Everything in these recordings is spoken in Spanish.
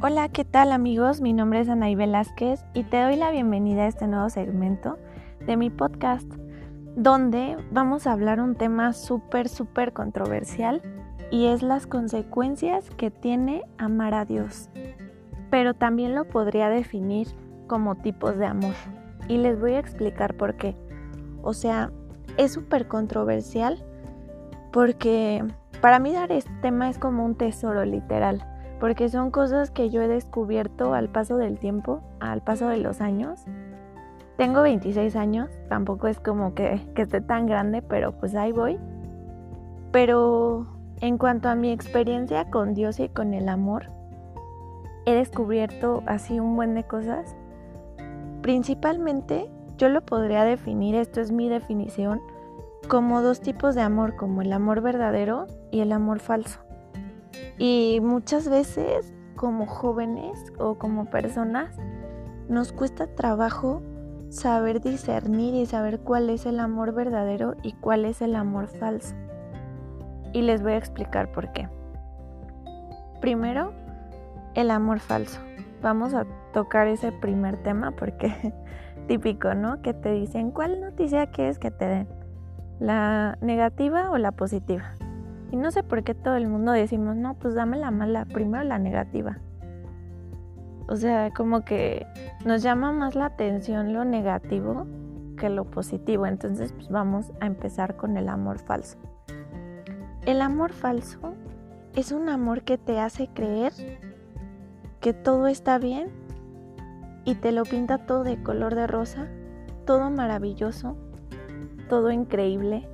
Hola, ¿qué tal amigos? Mi nombre es Anaí Velázquez y te doy la bienvenida a este nuevo segmento de mi podcast, donde vamos a hablar un tema súper, súper controversial y es las consecuencias que tiene amar a Dios. Pero también lo podría definir como tipos de amor y les voy a explicar por qué. O sea, es súper controversial porque para mí dar este tema es como un tesoro literal, porque son cosas que yo he descubierto al paso del tiempo, al paso de los años. Tengo 26 años, tampoco es como que, esté tan grande, pero pues ahí voy. Pero en cuanto a mi experiencia con Dios y con el amor, he descubierto así un buen de cosas. Principalmente yo lo podría definir, esto es mi definición, como dos tipos de amor, como el amor verdadero y el amor falso. Y muchas veces como jóvenes o como personas nos cuesta trabajo saber discernir y saber cuál es el amor verdadero y cuál es el amor falso. Y les voy a explicar por qué. Primero, el amor falso. Vamos a tocar ese primer tema porque típico, ¿no? Que te dicen, ¿cuál noticia quieres que te den? ¿La negativa o la positiva? Y no sé por qué todo el mundo decimos, no, pues dame la mala, primero la negativa. O sea, como que nos llama más la atención lo negativo que lo positivo. Entonces, pues vamos a empezar con el amor falso. El amor falso es un amor que te hace creer que todo está bien y te lo pinta todo de color de rosa, todo maravilloso, todo increíble,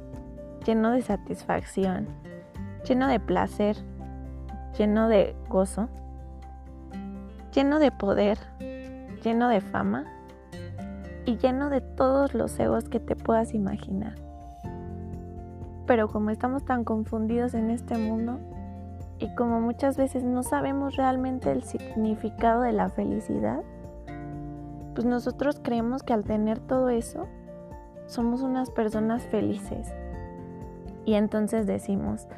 lleno de satisfacción, lleno de placer, lleno de gozo, lleno de poder, lleno de fama y lleno de todos los egos que te puedas imaginar. Pero como estamos tan confundidos en este mundo y como muchas veces no sabemos realmente el significado de la felicidad, pues nosotros creemos que al tener todo eso, somos unas personas felices. Y entonces decimos,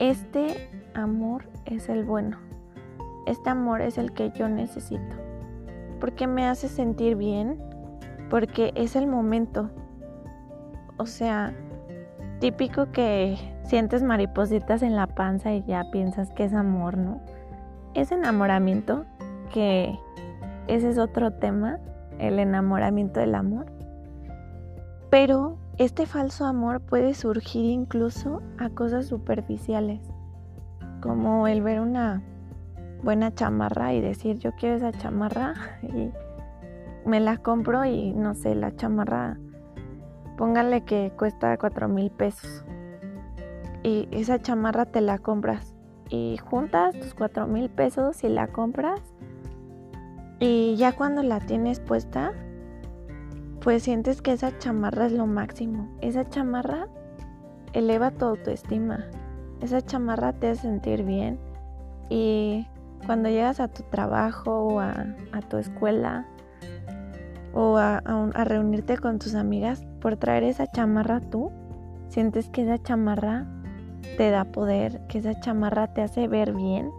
este amor es el bueno. Este amor es el que yo necesito. Porque me hace sentir bien. Porque es el momento. O sea, típico que sientes maripositas en la panza y ya piensas que es amor, ¿no? Es enamoramiento, que ese es otro tema, el enamoramiento del amor. Pero este falso amor puede surgir incluso a cosas superficiales, como el ver una buena chamarra y decir yo quiero esa chamarra y me la compro y no sé, la chamarra, póngale que cuesta cuatro mil pesos y esa chamarra te la compras y juntas tus cuatro mil pesos y la compras y ya cuando la tienes puesta pues sientes que esa chamarra es lo máximo. Esa chamarra eleva tu autoestima. Esa chamarra te hace sentir bien. Y cuando llegas a tu trabajo o a, tu escuela o a, reunirte con tus amigas por traer esa chamarra tú, sientes que esa chamarra te da poder, que esa chamarra te hace ver bien.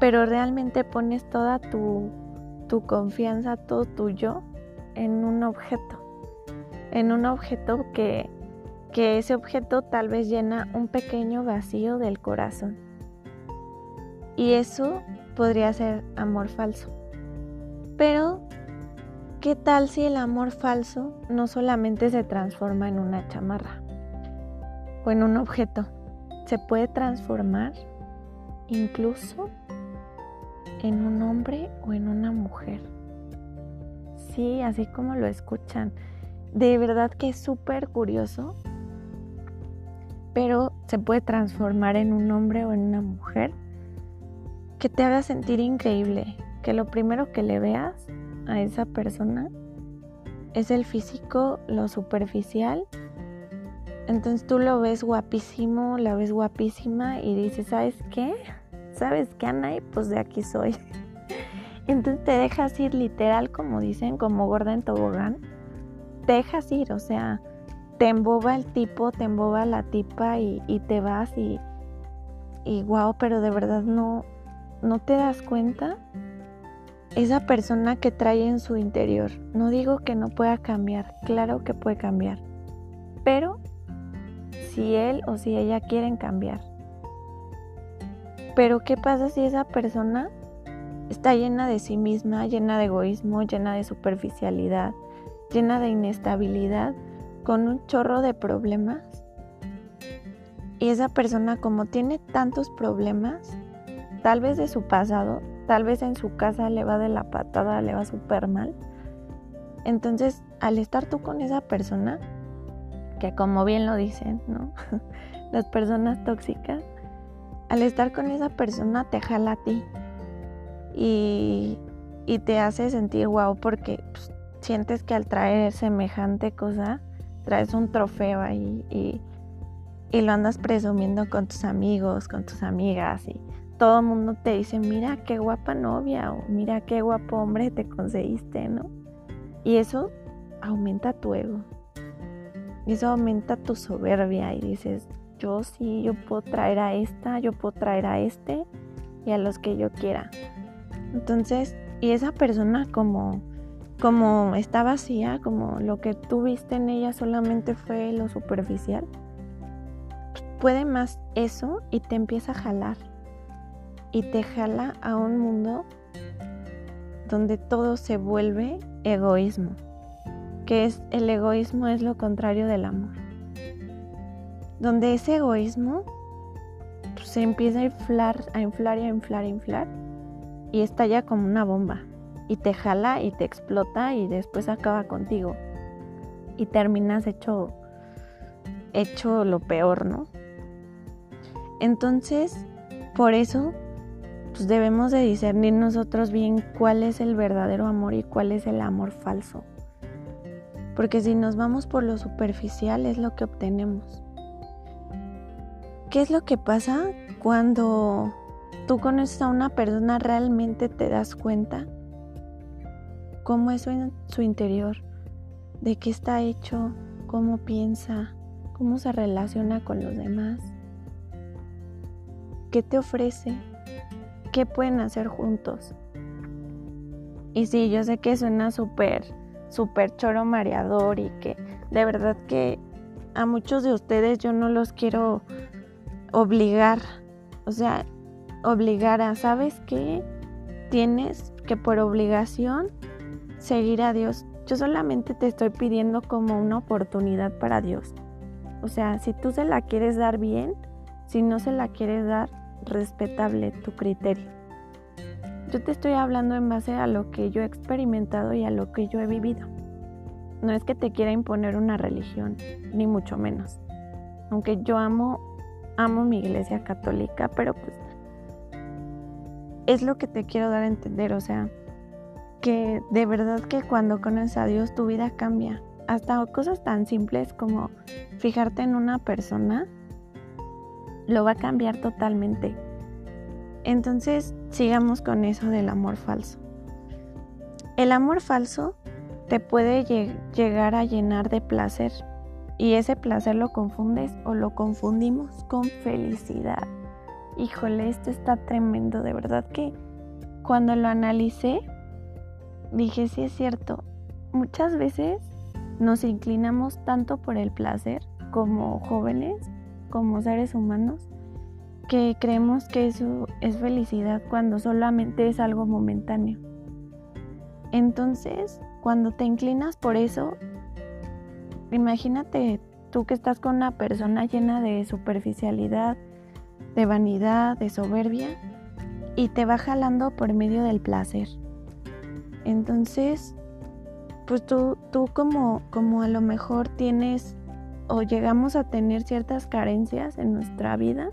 Pero realmente pones toda tu, tu confianza, todo tuyo en un objeto, en un objeto que, que ese objeto tal vez llena un pequeño vacío del corazón. Y eso podría ser amor falso. Pero, ¿qué tal si el amor falso no solamente se transforma en una chamarra o en un objeto? Se puede transformar incluso en un hombre o en una mujer sí, así como lo escuchan. De verdad que es súper curioso, pero se puede transformar en un hombre o en una mujer que te haga sentir increíble, que lo primero que le veas a esa persona es el físico, lo superficial. Entonces tú lo ves guapísimo, la ves guapísima y dices, ¿sabes qué? ¿Sabes qué, Ana? Pues de aquí soy. Entonces te dejas ir literal, como dicen, como gorda en tobogán. Te dejas ir, o sea, te emboba el tipo, te emboba la tipa y, te vas y, y wow, pero de verdad no, no te das cuenta esa persona que trae en su interior. No digo que no pueda cambiar, claro que puede cambiar, pero si él o si ella quieren cambiar. Pero ¿qué pasa si esa persona está llena de sí misma, llena de egoísmo, llena de superficialidad, llena de inestabilidad, con un chorro de problemas? Y esa persona como tiene tantos problemas, tal vez de su pasado, tal vez en su casa le va de la patada, le va súper mal. Entonces, al estar tú con esa persona, que como bien lo dicen, ¿no? Las personas tóxicas, al estar con esa persona te jala a ti y, te hace sentir guau porque pues, sientes que al traer semejante cosa traes un trofeo ahí y, y lo andas presumiendo con tus amigos, con tus amigas y todo el mundo te dice, mira qué guapa novia o mira qué guapo hombre te conseguiste, ¿no? Y eso aumenta tu ego. Eso aumenta tu soberbia y dices, yo sí, yo puedo traer a esta, yo puedo traer a este y a los que yo quiera. Entonces, y esa persona como como está vacía, como lo que tú viste en ella solamente fue lo superficial, puede más eso y te empieza a jalar y te jala a un mundo donde todo se vuelve egoísmo, que es el egoísmo es lo contrario del amor. Donde ese egoísmo pues, se empieza a inflar, a inflar y a inflar, a inflar y estalla como una bomba y te jala y te explota y después acaba contigo y terminas hecho hecho lo peor, ¿no? Entonces, por eso pues debemos de discernir nosotros bien cuál es el verdadero amor y cuál es el amor falso. Porque si nos vamos por lo superficial es lo que obtenemos. ¿Qué es lo que pasa cuando tú conoces a una persona realmente te das cuenta cómo es su, su interior, de qué está hecho, cómo piensa, cómo se relaciona con los demás, qué te ofrece, qué pueden hacer juntos. Y sí, yo sé que suena súper, súper choro mareador y que de verdad que a muchos de ustedes yo no los quiero obligar, o sea, obligar a, ¿sabes qué? Tienes que por obligación seguir a Dios. Yo solamente te estoy pidiendo como una oportunidad para Dios. O sea, si tú se la quieres dar bien, si no se la quieres dar, respetable tu criterio. Yo te estoy hablando en base a lo que yo he experimentado y a lo que yo he vivido. No es que te quiera imponer una religión, ni mucho menos. Aunque yo amo, amo mi iglesia católica, pero pues es lo que te quiero dar a entender, o sea, que de verdad que cuando conoces a Dios tu vida cambia. Hasta cosas tan simples como fijarte en una persona lo va a cambiar totalmente. Entonces, sigamos con eso del amor falso. El amor falso te puede llegar a llenar de placer y ese placer lo confundes o lo confundimos con felicidad. Híjole, esto está tremendo, de verdad que cuando lo analicé, dije, sí es cierto, muchas veces nos inclinamos tanto por el placer como jóvenes como seres humanos que creemos que eso es felicidad cuando solamente es algo momentáneo. Entonces, cuando te inclinas por eso, imagínate tú que estás con una persona llena de superficialidad, de vanidad, de soberbia, y te va jalando por medio del placer. Entonces, pues tú, tú como, como a lo mejor tienes o llegamos a tener ciertas carencias en nuestra vida,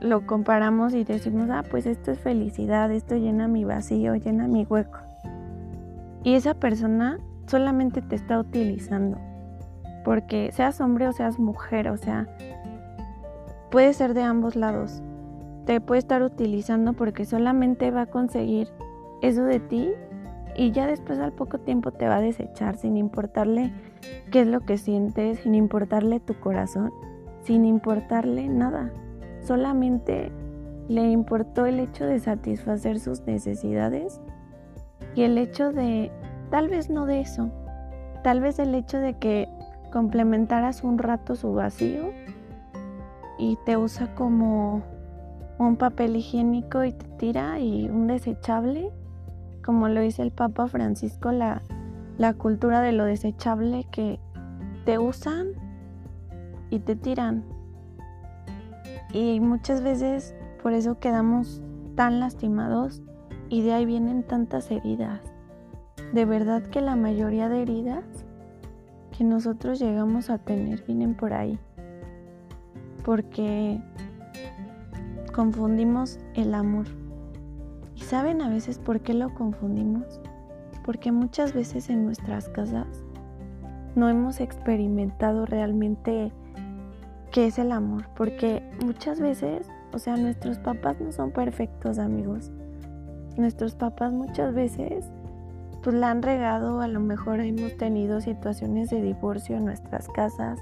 lo comparamos y decimos, ah, pues esto es felicidad, esto llena mi vacío, llena mi hueco. Y esa persona solamente te está utilizando, porque seas hombre o seas mujer, o sea, puede ser de ambos lados. Te puede estar utilizando porque solamente va a conseguir eso de ti y ya después al poco tiempo te va a desechar sin importarle qué es lo que sientes, sin importarle tu corazón, sin importarle nada. Solamente le importó el hecho de satisfacer sus necesidades y el hecho de, tal vez no de eso, tal vez el hecho de que complementaras un rato su vacío y te usa como un papel higiénico y te tira y un desechable, como lo dice el Papa Francisco, la, la cultura de lo desechable que te usan y te tiran. Y muchas veces por eso quedamos tan lastimados y de ahí vienen tantas heridas. De verdad que la mayoría de heridas que nosotros llegamos a tener vienen por ahí. Porque confundimos el amor. ¿Y saben a veces por qué lo confundimos? Porque muchas veces en nuestras casas no hemos experimentado realmente qué es el amor. Porque muchas veces, o sea, nuestros papás no son perfectos amigos. Nuestros papás muchas veces pues la han regado, a lo mejor hemos tenido situaciones de divorcio en nuestras casas,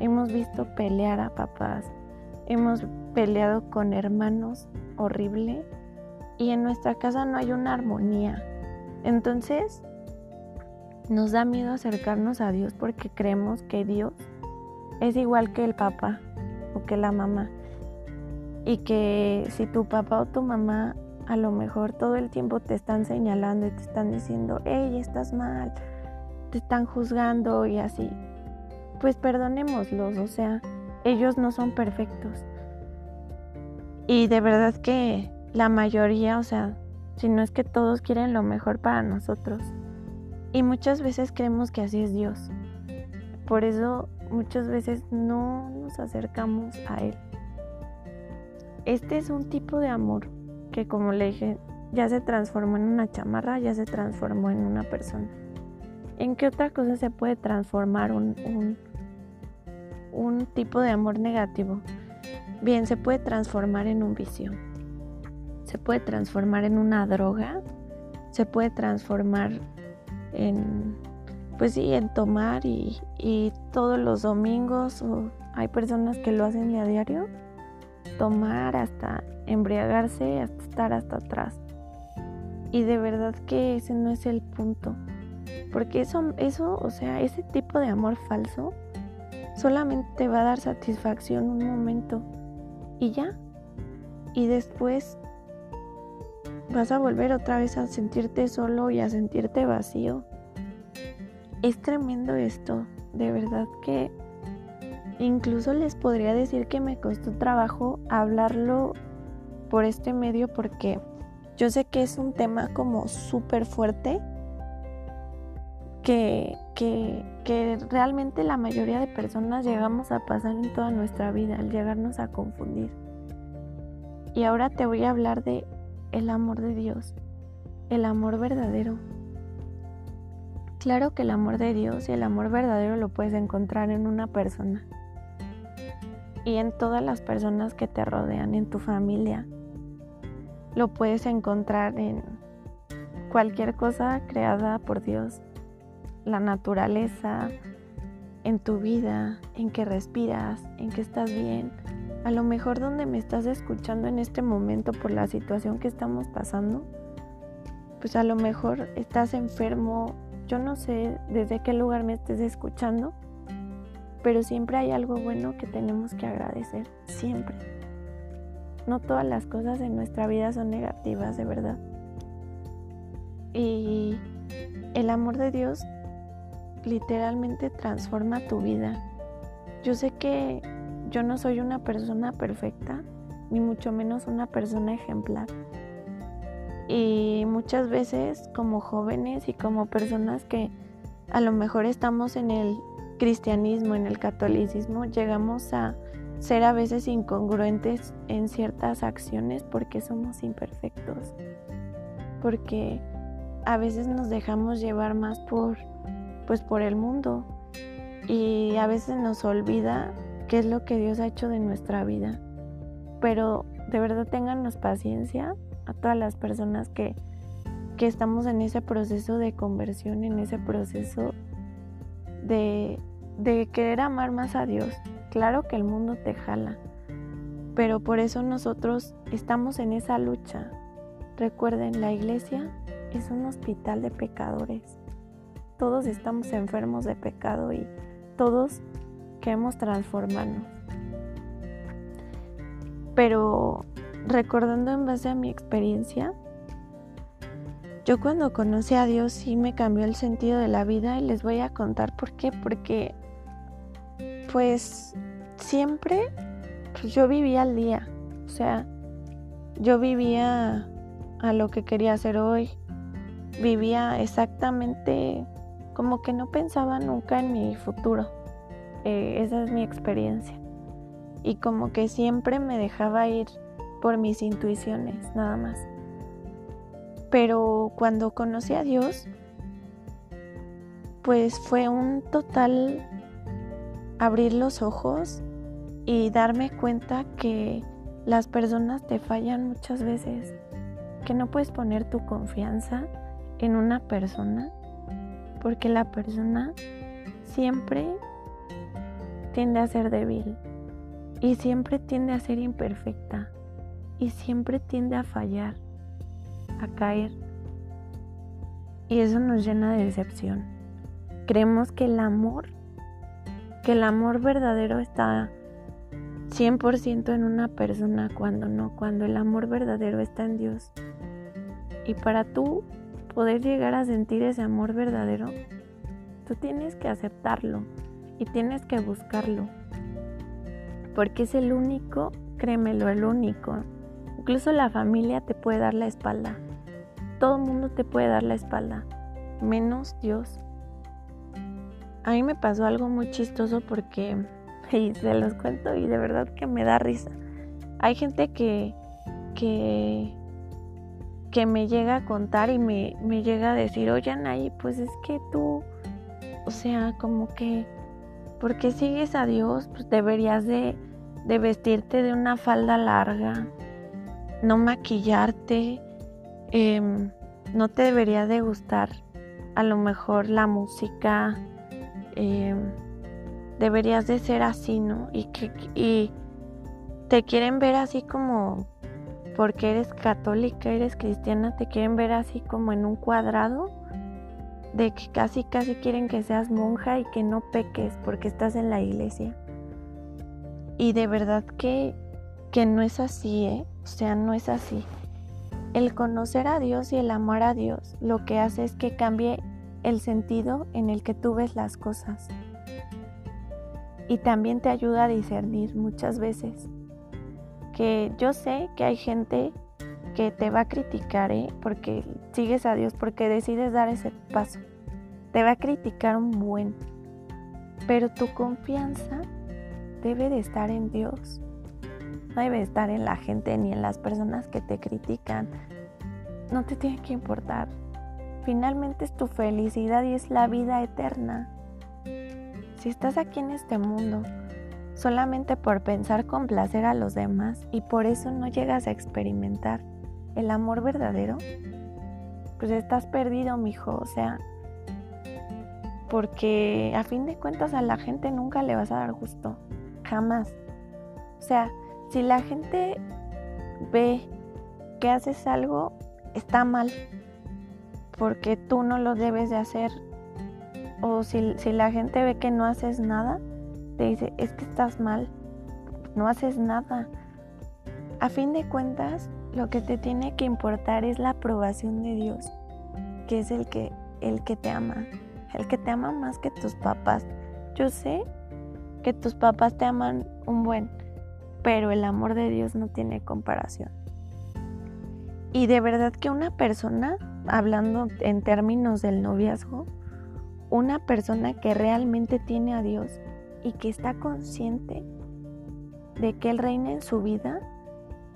hemos visto pelear a papás, hemos peleado con hermanos horrible y en nuestra casa no hay una armonía. Entonces nos da miedo acercarnos a Dios porque creemos que Dios es igual que el papá o que la mamá y que si tu papá o tu mamá a lo mejor todo el tiempo te están señalando y te están diciendo, hey, estás mal, te están juzgando y así. Pues perdonémoslos, o sea, ellos no son perfectos. Y de verdad que la mayoría, o sea, si no es que todos quieren lo mejor para nosotros. Y muchas veces creemos que así es Dios. Por eso muchas veces no nos acercamos a Él. Este es un tipo de amor que como le dije, ya se transformó en una chamarra, ya se transformó en una persona. ¿En qué otra cosa se puede transformar un, un, un tipo de amor negativo? Bien, se puede transformar en un vicio, se puede transformar en una droga, se puede transformar en, pues sí, en tomar y, y todos los domingos, o hay personas que lo hacen a diario, tomar hasta embriagarse hasta estar hasta atrás. Y de verdad que ese no es el punto. Porque eso, eso, o sea, ese tipo de amor falso solamente te va a dar satisfacción un momento y ya. Y después vas a volver otra vez a sentirte solo y a sentirte vacío. Es tremendo esto, de verdad que incluso les podría decir que me costó trabajo hablarlo por este medio porque yo sé que es un tema como súper fuerte que, que, que, realmente la mayoría de personas llegamos a pasar en toda nuestra vida, al llegarnos a confundir. Y ahora te voy a hablar de el amor de Dios, el amor verdadero. Claro que el amor de Dios y el amor verdadero lo puedes encontrar en una persona y en todas las personas que te rodean, en tu familia, lo puedes encontrar en cualquier cosa creada por Dios, la naturaleza, en tu vida, en que respiras, en que estás bien. A lo mejor donde me estás escuchando en este momento por la situación que estamos pasando, pues a lo mejor estás enfermo, yo no sé desde qué lugar me estés escuchando, pero siempre hay algo bueno que tenemos que agradecer, siempre. No todas las cosas en nuestra vida son negativas, de verdad. Y el amor de Dios literalmente transforma tu vida. Yo sé que yo no soy una persona perfecta, ni mucho menos una persona ejemplar. Y muchas veces como jóvenes y como personas que a lo mejor estamos en el cristianismo, en el catolicismo, llegamos a ser a veces incongruentes en ciertas acciones porque somos imperfectos, porque a veces nos dejamos llevar más por pues por el mundo y a veces nos olvida qué es lo que Dios ha hecho de nuestra vida. Pero de verdad téngannos paciencia a todas las personas que, que estamos en ese proceso de conversión, en ese proceso de, de querer amar más a Dios. Claro que el mundo te jala, Pero por eso nosotros estamos en esa lucha. Recuerden, la iglesia es un hospital de pecadores. Todos estamos enfermos de pecado y todos queremos transformarnos. Pero recordando en base a mi experiencia, yo cuando conocí a Dios sí me cambió el sentido de la vida y les voy a contar por qué. Porque pues siempre pues yo vivía al día. O sea, yo vivía a lo que quería hacer hoy. Vivía exactamente como que no pensaba nunca en mi futuro. Eh, esa es mi experiencia. Y como que siempre me dejaba ir por mis intuiciones, nada más. Pero cuando conocí a Dios, pues fue un total abrir los ojos y darme cuenta que las personas te fallan muchas veces, que no puedes poner tu confianza en una persona, porque la persona siempre tiende a ser débil y siempre tiende a ser imperfecta y siempre tiende a fallar, a caer. Y eso nos llena de decepción. Creemos que el amor, que el amor verdadero está 100% en una persona cuando no, cuando el amor verdadero está en Dios. Y para tú poder llegar a sentir ese amor verdadero, tú tienes que aceptarlo y tienes que buscarlo. Porque es el único, créemelo, el único. Incluso la familia te puede dar la espalda. Todo el mundo te puede dar la espalda, menos Dios. A mí me pasó algo muy chistoso porque, y se los cuento y de verdad que me da risa. Hay gente que, que, que me llega a contar y me, me llega a decir, oye Anaí, pues es que tú, o sea, como que porque sigues a Dios, pues deberías de, vestirte de una falda larga, no maquillarte, em, no te debería de gustar a lo mejor la música, em, deberías de ser así, ¿no? Y, que, y te quieren ver así como, porque eres católica, eres cristiana, te quieren ver así como en un cuadrado de que casi casi quieren que seas monja y que no peques porque estás en la iglesia. Y de verdad que, que no es así, ¿eh? O sea, no es así. El conocer a Dios y el amar a Dios lo que hace es que cambie el sentido en el que tú ves las cosas. Y también te ayuda a discernir muchas veces. Que yo sé que hay gente que te va a criticar, ¿eh? porque sigues a Dios, porque decides dar ese paso. Te va a criticar un buen, pero tu confianza debe de estar en Dios. No debe estar en la gente ni en las personas que te critican. No te tiene que importar. Finalmente es tu felicidad y es la vida eterna. Si estás aquí en este mundo solamente por pensar complacer a los demás y por eso no llegas a experimentar el amor verdadero, pues estás perdido, mijo. O sea, porque a fin de cuentas a la gente nunca le vas a dar gusto, jamás. O sea, si la gente ve que haces algo, está mal, porque tú no lo debes de hacer. O si, si la gente ve que no haces nada, te dice, es que estás mal, no haces nada. A fin de cuentas, lo que te tiene que importar es la aprobación de Dios, que es el que, el que te ama, el que te ama más que tus papás. Yo sé que tus papás te aman un buen, pero el amor de Dios no tiene comparación. Y de verdad que una persona, hablando en términos del noviazgo, una persona que realmente tiene a Dios y que está consciente de que Él reina en su vida,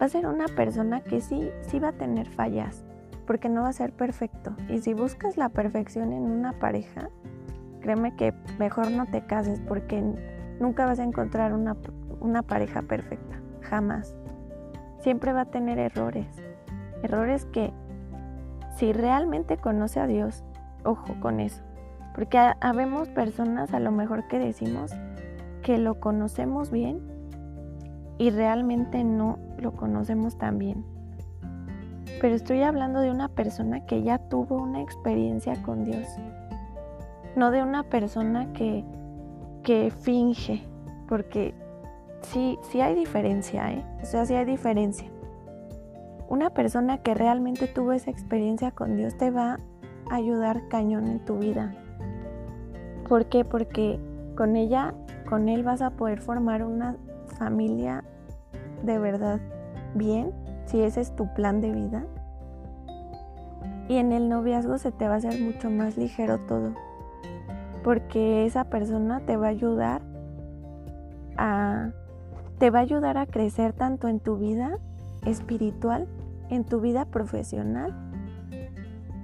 va a ser una persona que sí, sí va a tener fallas, porque no va a ser perfecto. Y si buscas la perfección en una pareja, créeme que mejor no te cases porque nunca vas a encontrar una, una pareja perfecta, jamás. Siempre va a tener errores, errores que si realmente conoce a Dios, ojo con eso, porque habemos personas a lo mejor que decimos que lo conocemos bien y realmente no lo conocemos tan bien. Pero estoy hablando de una persona que ya tuvo una experiencia con Dios, no de una persona que, que finge, porque sí, sí hay diferencia, ¿eh? O sea, sí hay diferencia. Una persona que realmente tuvo esa experiencia con Dios te va a ayudar cañón en tu vida. ¿Por qué? Porque con ella, con él vas a poder formar una familia de verdad bien, si ese es tu plan de vida. Y en el noviazgo se te va a hacer mucho más ligero todo, porque esa persona te va a ayudar a te va a ayudar a crecer tanto en tu vida espiritual, en tu vida profesional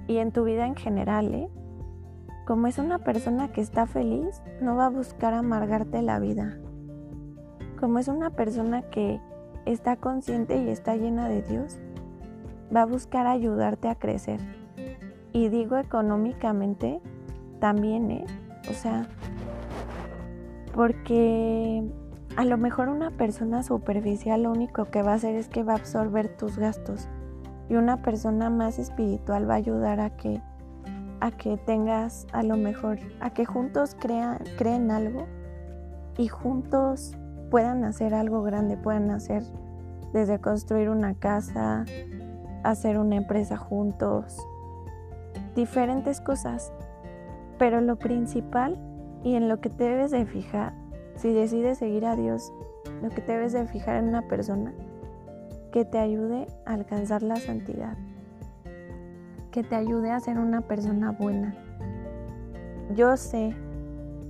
y en tu vida en general, ¿eh? Como es una persona que está feliz, no va a buscar amargarte la vida. Como es una persona que está consciente y está llena de Dios, va a buscar ayudarte a crecer. Y digo económicamente también, ¿eh? O sea, porque a lo mejor una persona superficial lo único que va a hacer es que va a absorber tus gastos. Y una persona más espiritual va a ayudar a que, a que tengas a lo mejor, a que juntos crean, creen algo y juntos puedan hacer algo grande, puedan hacer desde construir una casa, hacer una empresa juntos, diferentes cosas. Pero lo principal y en lo que te debes de fijar, si decides seguir a Dios, lo que te debes de fijar en una persona que te ayude a alcanzar la santidad, que te ayude a ser una persona buena. Yo sé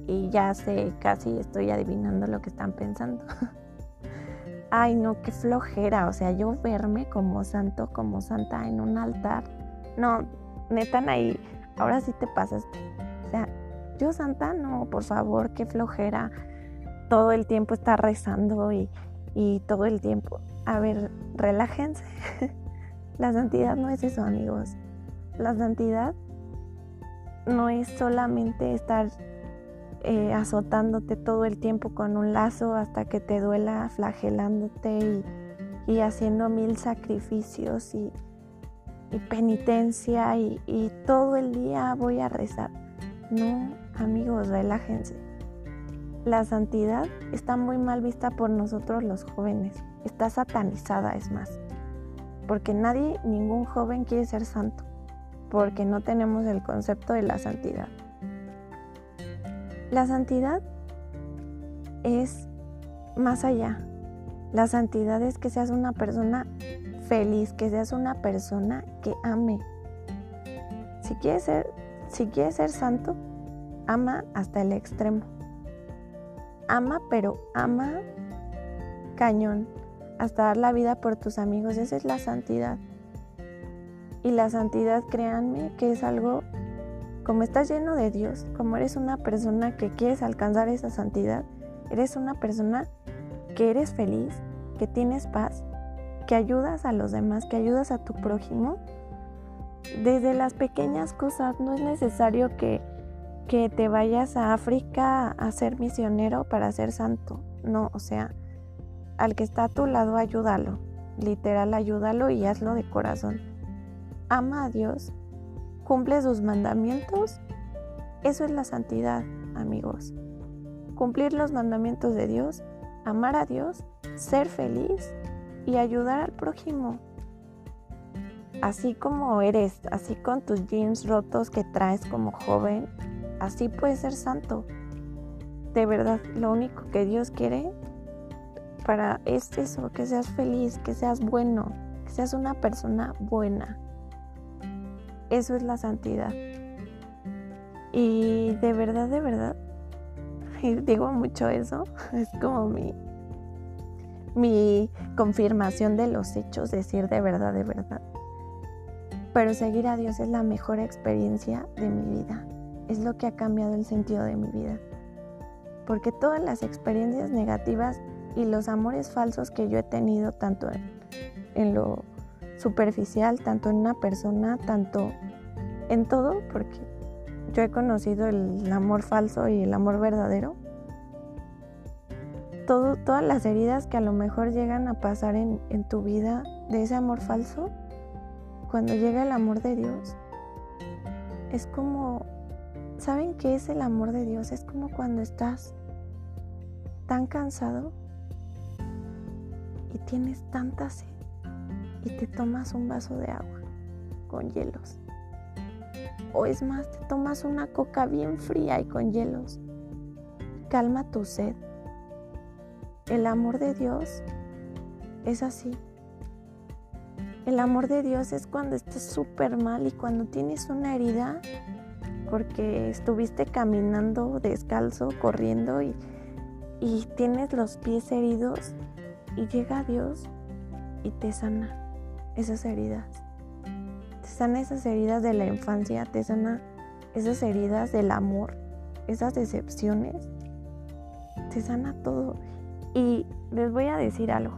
y ya sé, casi estoy adivinando lo que están pensando. Ay, no, qué flojera. O sea, yo verme como santo, como santa en un altar. No, neta, ahí, ahora sí te pasaste. O sea, yo santa, no, por favor, qué flojera. Todo el tiempo está rezando y, y todo el tiempo. A ver, relájense. La santidad no es eso, amigos. La santidad no es solamente estar eh, azotándote todo el tiempo con un lazo hasta que te duela, flagelándote y, haciendo mil sacrificios y, penitencia y, y todo el día voy a rezar. No, amigos, relájense. La santidad está muy mal vista por nosotros los jóvenes. Está satanizada, es más. Porque nadie, ningún joven quiere ser santo. Porque no tenemos el concepto de la santidad. La santidad es más allá. La santidad es que seas una persona feliz, que seas una persona que ame. Si quieres ser, si quieres ser santo, ama hasta el extremo. Ama, pero ama cañón, hasta dar la vida por tus amigos. Esa es la santidad. Y la santidad, créanme, que es algo como estás lleno de Dios, como eres una persona que quieres alcanzar esa santidad, eres una persona que eres feliz, que tienes paz, que ayudas a los demás, que ayudas a tu prójimo. Desde las pequeñas cosas, no es necesario que, que te vayas a África a ser misionero para ser santo. No, o sea, al que está a tu lado, ayúdalo. Literal, ayúdalo y hazlo de corazón. Ama a Dios cumple sus mandamientos, eso es la santidad, amigos. Cumplir los mandamientos de Dios, amar a Dios, ser feliz y ayudar al prójimo. Así como eres, así con tus jeans rotos que traes como joven, así puedes ser santo. De verdad, lo único que Dios quiere para es eso, que seas feliz, que seas bueno, que seas una persona buena. Eso es la santidad. Y de verdad, de verdad, digo mucho eso, es como mi, mi confirmación de los hechos, decir de verdad, de verdad. Pero seguir a Dios es la mejor experiencia de mi vida. Es lo que ha cambiado el sentido de mi vida. Porque todas las experiencias negativas y los amores falsos que yo he tenido, tanto en, en lo superficial, tanto en una persona, tanto en todo, porque yo he conocido el amor falso y el amor verdadero. todas las heridas que a lo mejor llegan a pasar en, en tu vida de ese amor falso, cuando llega el amor de Dios, es como, ¿saben qué es el amor de Dios? Es como cuando estás tan cansado y tienes tanta sed y te tomas un vaso de agua con hielos. O es más, te tomas una coca bien fría y con hielos. Calma tu sed. El amor de Dios es así. El amor de Dios es cuando estás súper mal y cuando tienes una herida porque estuviste caminando descalzo, corriendo y, y tienes los pies heridos y llega Dios y te sana esas heridas. Te sana esas heridas de la infancia, te sana esas heridas del amor, esas decepciones. Te sana todo. Y les voy a decir algo.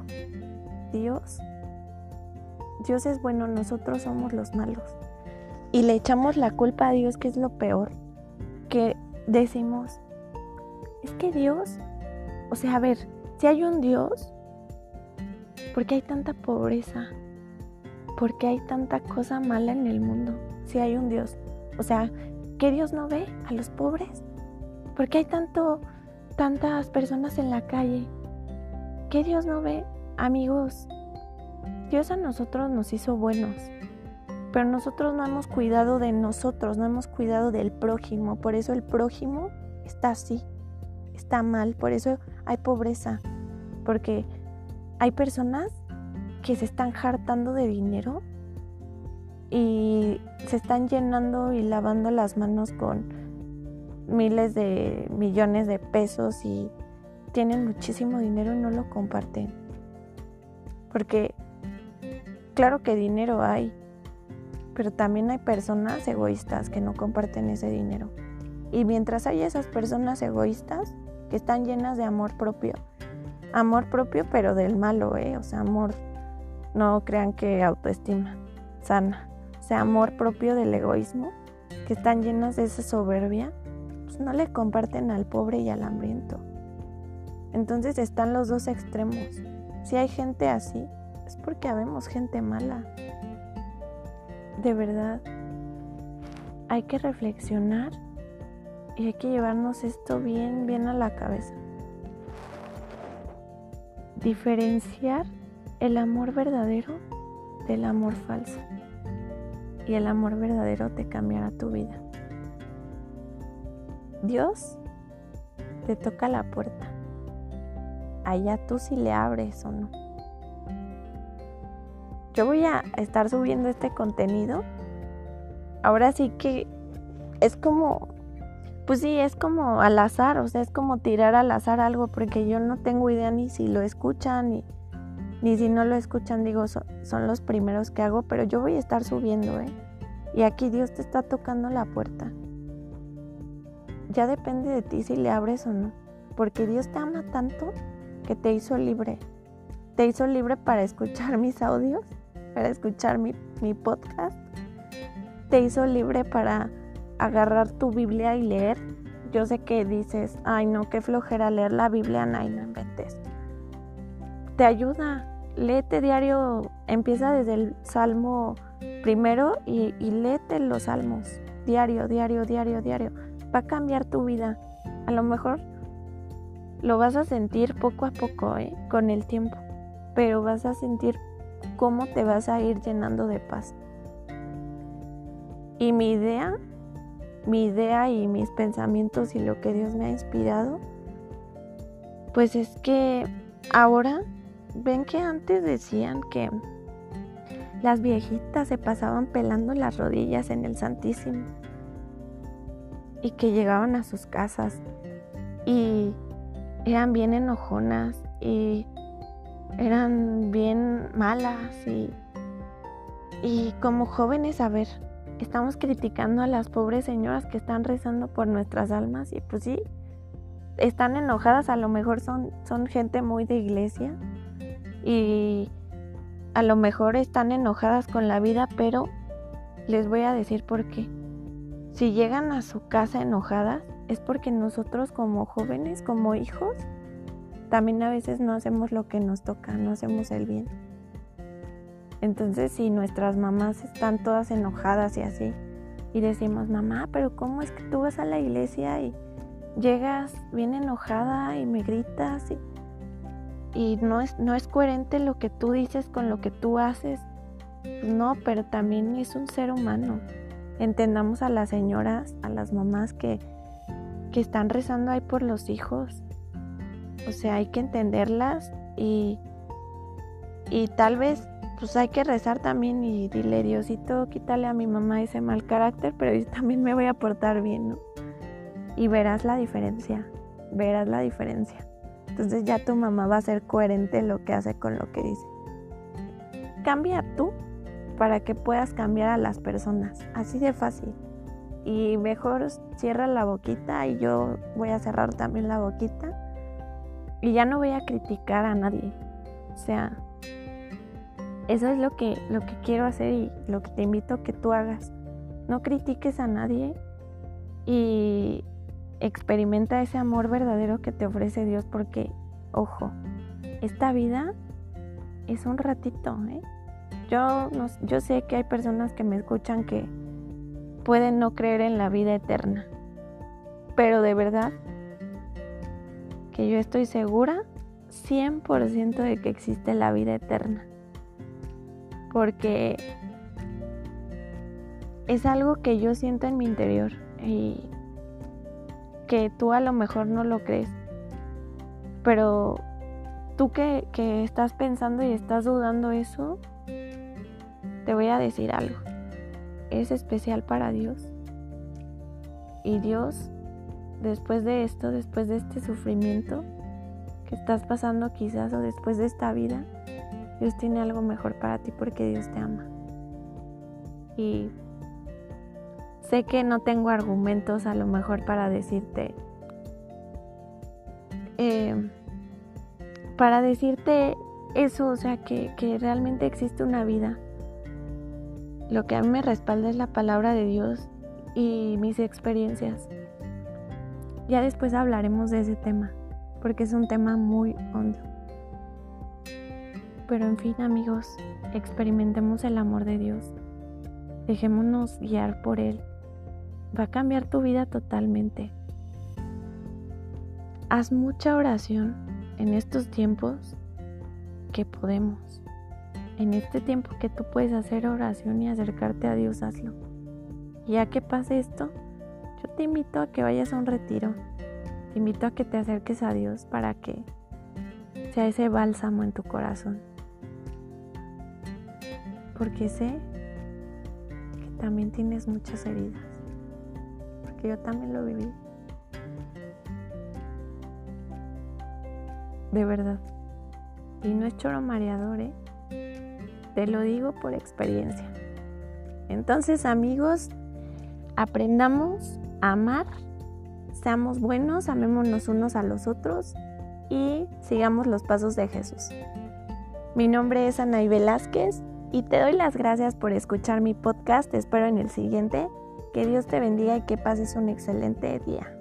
Dios Dios es bueno, nosotros somos los malos. Y le echamos la culpa a Dios, que es lo peor. Que decimos, es que Dios, o sea, a ver, si hay un Dios, ¿por qué hay tanta pobreza? ¿Por qué hay tanta cosa mala en el mundo? Si hay un Dios. O sea, ¿qué Dios no ve a los pobres? ¿Por qué hay tanto, tantas personas en la calle? ¿Qué Dios no ve? Amigos, Dios a nosotros nos hizo buenos, pero nosotros no hemos cuidado de nosotros, no hemos cuidado del prójimo, por eso el prójimo está así, está mal, por eso hay pobreza, porque hay personas que se están hartando de dinero y se están llenando y lavando las manos con miles de millones de pesos y tienen muchísimo dinero y no lo comparten. Porque Claro que dinero hay, pero también hay personas egoístas que no comparten ese dinero. Y mientras hay esas personas egoístas que están llenas de amor propio, amor propio pero del malo, ¿eh? O sea, amor, no crean que autoestima sana, o sea, amor propio del egoísmo, que están llenas de esa soberbia, pues no le comparten al pobre y al hambriento. Entonces están los dos extremos. Si hay gente así, es porque habemos gente mala. De verdad, hay que reflexionar y hay que llevarnos esto bien, bien a la cabeza. Diferenciar el amor verdadero del amor falso. Y el amor verdadero te cambiará tu vida. Dios te toca la puerta. Allá tú si le abres o no yo voy a estar subiendo este contenido. Ahora sí que es como, pues sí, es como al azar, o sea, es como tirar al azar algo, porque yo no tengo idea ni si lo escuchan, ni, ni si no lo escuchan, digo, son, los primeros que hago, pero yo voy a estar subiendo, ¿eh? Y aquí Dios te está tocando la puerta. Ya depende de ti si le abres o no, porque Dios te ama tanto que te hizo libre. Te hizo libre para escuchar mis audios para escuchar mi, podcast. Te hizo libre para agarrar tu Biblia y leer. Yo sé que dices, ay no, qué flojera leer la Biblia, ay no inventes. Te ayuda, léete diario, empieza desde el Salmo primero y, y léete los salmos, diario, diario, diario, diario. Va a cambiar tu vida. A lo mejor lo vas a sentir poco a poco, ¿eh? con el tiempo, pero vas a sentir cómo te vas a ir llenando de paz. Y mi idea, mi idea y mis pensamientos y lo que Dios me ha inspirado, pues es que ahora, ven que antes decían que las viejitas se pasaban pelando las rodillas en el Santísimo y que llegaban a sus casas y eran bien enojonas y eran bien malas y, y como jóvenes, a ver, estamos criticando a las pobres señoras que están rezando por nuestras almas y pues sí, están enojadas, a lo mejor son, son gente muy de iglesia y a lo mejor están enojadas con la vida, pero les voy a decir por qué. Si llegan a su casa enojadas, es porque nosotros como jóvenes, como hijos, también a veces no hacemos lo que nos toca, no hacemos el bien. Entonces, si nuestras mamás están todas enojadas y así, y decimos, mamá, pero ¿cómo es que tú vas a la iglesia y llegas bien enojada y me gritas y, y no, es, no es coherente lo que tú dices con lo que tú haces? No, pero también es un ser humano. Entendamos a las señoras, a las mamás que, que están rezando ahí por los hijos. O sea, hay que entenderlas y, y tal vez pues hay que rezar también y dile, Diosito, quítale a mi mamá ese mal carácter, pero yo también me voy a portar bien. Y verás la diferencia, verás la diferencia. Entonces ya tu mamá va a ser coherente en lo que hace con lo que dice. Cambia tú para que puedas cambiar a las personas, así de fácil. Y mejor cierra la boquita y yo voy a cerrar también la boquita. Y ya no voy a criticar a nadie. O sea, eso es lo que, lo que quiero hacer y lo que te invito que tú hagas. No critiques a nadie y experimenta ese amor verdadero que te ofrece Dios porque, ojo, esta vida es un ratito. ¿eh? Yo, no, yo sé que hay personas que me escuchan que pueden no creer en la vida eterna, pero de verdad que yo estoy segura 100% de que existe la vida eterna porque es algo que yo siento en mi interior y que tú a lo mejor no lo crees. Pero tú que, estás pensando y estás dudando eso, te voy a decir algo. Es especial para Dios. Y Dios, después de esto, después de este sufrimiento que estás pasando quizás o después de esta vida, Dios tiene algo mejor para ti porque Dios te ama. Y sé que no tengo argumentos a lo mejor para decirte, eh, para decirte eso, o sea, que, que realmente existe una vida. Lo que a mí me respalda es la palabra de Dios y mis experiencias. Ya después hablaremos de ese tema, porque es un tema muy hondo. Pero en fin amigos, experimentemos el amor de Dios. Dejémonos guiar por Él. Va a cambiar tu vida totalmente. Haz mucha oración en estos tiempos que podemos. En este tiempo que tú puedes hacer oración y acercarte a Dios, hazlo. Ya que pase esto, yo te invito a que vayas a un retiro. Te invito a que te acerques a Dios para que sea ese bálsamo en tu corazón porque sé que también tienes muchas heridas, porque yo también lo viví. De verdad. Y no es choro mareador, ¿eh? Te lo digo por experiencia. Entonces, amigos, aprendamos a amar, seamos buenos, amémonos unos a los otros y sigamos los pasos de Jesús. Mi nombre es Anaí Velázquez y te doy las gracias por escuchar mi podcast. Espero en el siguiente. Que Dios te bendiga y que pases un excelente día.